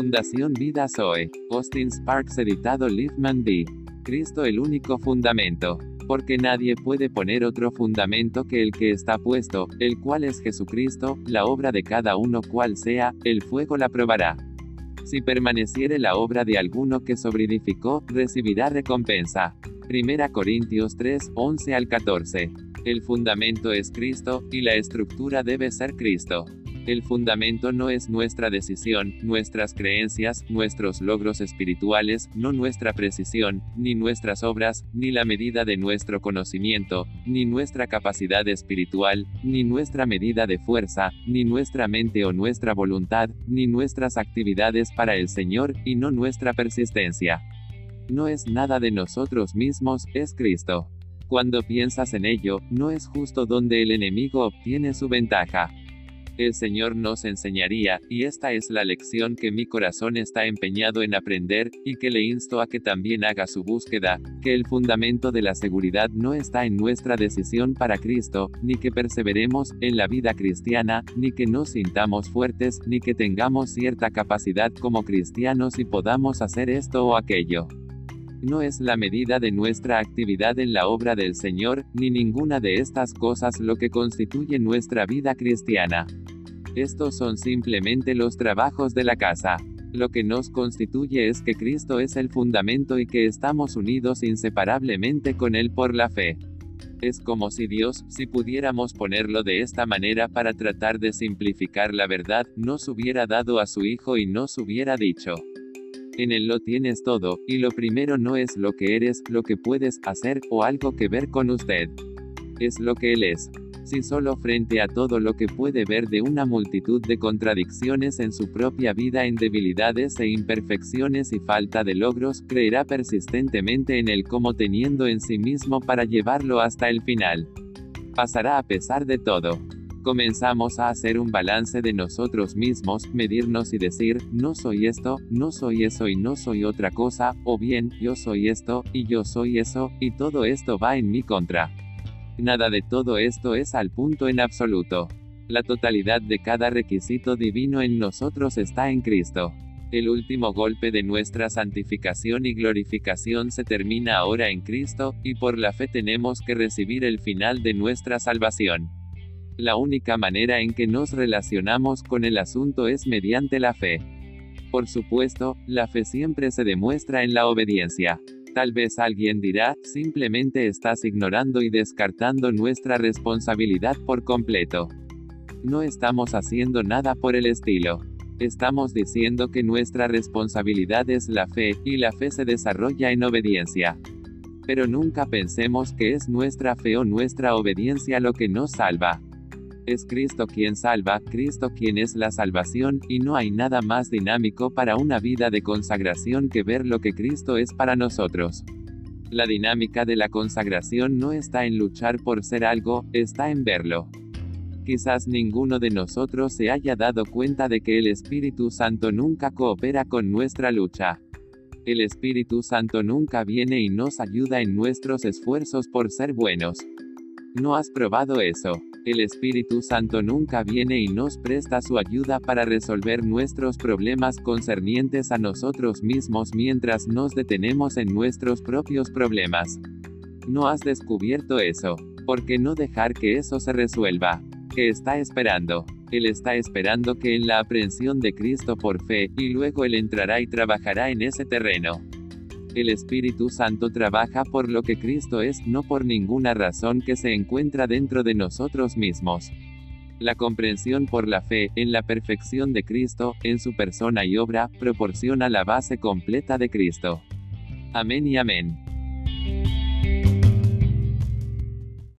Fundación Vida Zoe. Austin Sparks editado Liefman D. Cristo el único fundamento. Porque nadie puede poner otro fundamento que el que está puesto, el cual es Jesucristo, la obra de cada uno cual sea, el fuego la probará. Si permaneciere la obra de alguno que sobreedificó, recibirá recompensa. 1 Corintios 3, 11 al 14. El fundamento es Cristo, y la estructura debe ser Cristo. El fundamento no es nuestra decisión, nuestras creencias, nuestros logros espirituales, no nuestra precisión, ni nuestras obras, ni la medida de nuestro conocimiento, ni nuestra capacidad espiritual, ni nuestra medida de fuerza, ni nuestra mente o nuestra voluntad, ni nuestras actividades para el Señor, y no nuestra persistencia. No es nada de nosotros mismos, es Cristo. Cuando piensas en ello, no es justo donde el enemigo obtiene su ventaja. El Señor nos enseñaría, y esta es la lección que mi corazón está empeñado en aprender, y que le insto a que también haga su búsqueda, que el fundamento de la seguridad no está en nuestra decisión para Cristo, ni que perseveremos en la vida cristiana, ni que nos sintamos fuertes, ni que tengamos cierta capacidad como cristianos y podamos hacer esto o aquello no es la medida de nuestra actividad en la obra del Señor, ni ninguna de estas cosas lo que constituye nuestra vida cristiana. Estos son simplemente los trabajos de la casa. Lo que nos constituye es que Cristo es el fundamento y que estamos unidos inseparablemente con Él por la fe. Es como si Dios, si pudiéramos ponerlo de esta manera para tratar de simplificar la verdad, nos hubiera dado a su Hijo y nos hubiera dicho, en él lo tienes todo, y lo primero no es lo que eres, lo que puedes hacer, o algo que ver con usted. Es lo que él es. Si solo frente a todo lo que puede ver de una multitud de contradicciones en su propia vida en debilidades e imperfecciones y falta de logros, creerá persistentemente en él como teniendo en sí mismo para llevarlo hasta el final. Pasará a pesar de todo. Comenzamos a hacer un balance de nosotros mismos, medirnos y decir, no soy esto, no soy eso y no soy otra cosa, o bien, yo soy esto, y yo soy eso, y todo esto va en mi contra. Nada de todo esto es al punto en absoluto. La totalidad de cada requisito divino en nosotros está en Cristo. El último golpe de nuestra santificación y glorificación se termina ahora en Cristo, y por la fe tenemos que recibir el final de nuestra salvación. La única manera en que nos relacionamos con el asunto es mediante la fe. Por supuesto, la fe siempre se demuestra en la obediencia. Tal vez alguien dirá, simplemente estás ignorando y descartando nuestra responsabilidad por completo. No estamos haciendo nada por el estilo. Estamos diciendo que nuestra responsabilidad es la fe, y la fe se desarrolla en obediencia. Pero nunca pensemos que es nuestra fe o nuestra obediencia lo que nos salva. Es Cristo quien salva, Cristo quien es la salvación, y no hay nada más dinámico para una vida de consagración que ver lo que Cristo es para nosotros. La dinámica de la consagración no está en luchar por ser algo, está en verlo. Quizás ninguno de nosotros se haya dado cuenta de que el Espíritu Santo nunca coopera con nuestra lucha. El Espíritu Santo nunca viene y nos ayuda en nuestros esfuerzos por ser buenos. ¿No has probado eso? El Espíritu Santo nunca viene y nos presta su ayuda para resolver nuestros problemas concernientes a nosotros mismos mientras nos detenemos en nuestros propios problemas. No has descubierto eso. ¿Por qué no dejar que eso se resuelva? ¿Qué está esperando? Él está esperando que en la aprehensión de Cristo por fe, y luego Él entrará y trabajará en ese terreno. El Espíritu Santo trabaja por lo que Cristo es, no por ninguna razón que se encuentra dentro de nosotros mismos. La comprensión por la fe, en la perfección de Cristo, en su persona y obra, proporciona la base completa de Cristo. Amén y amén.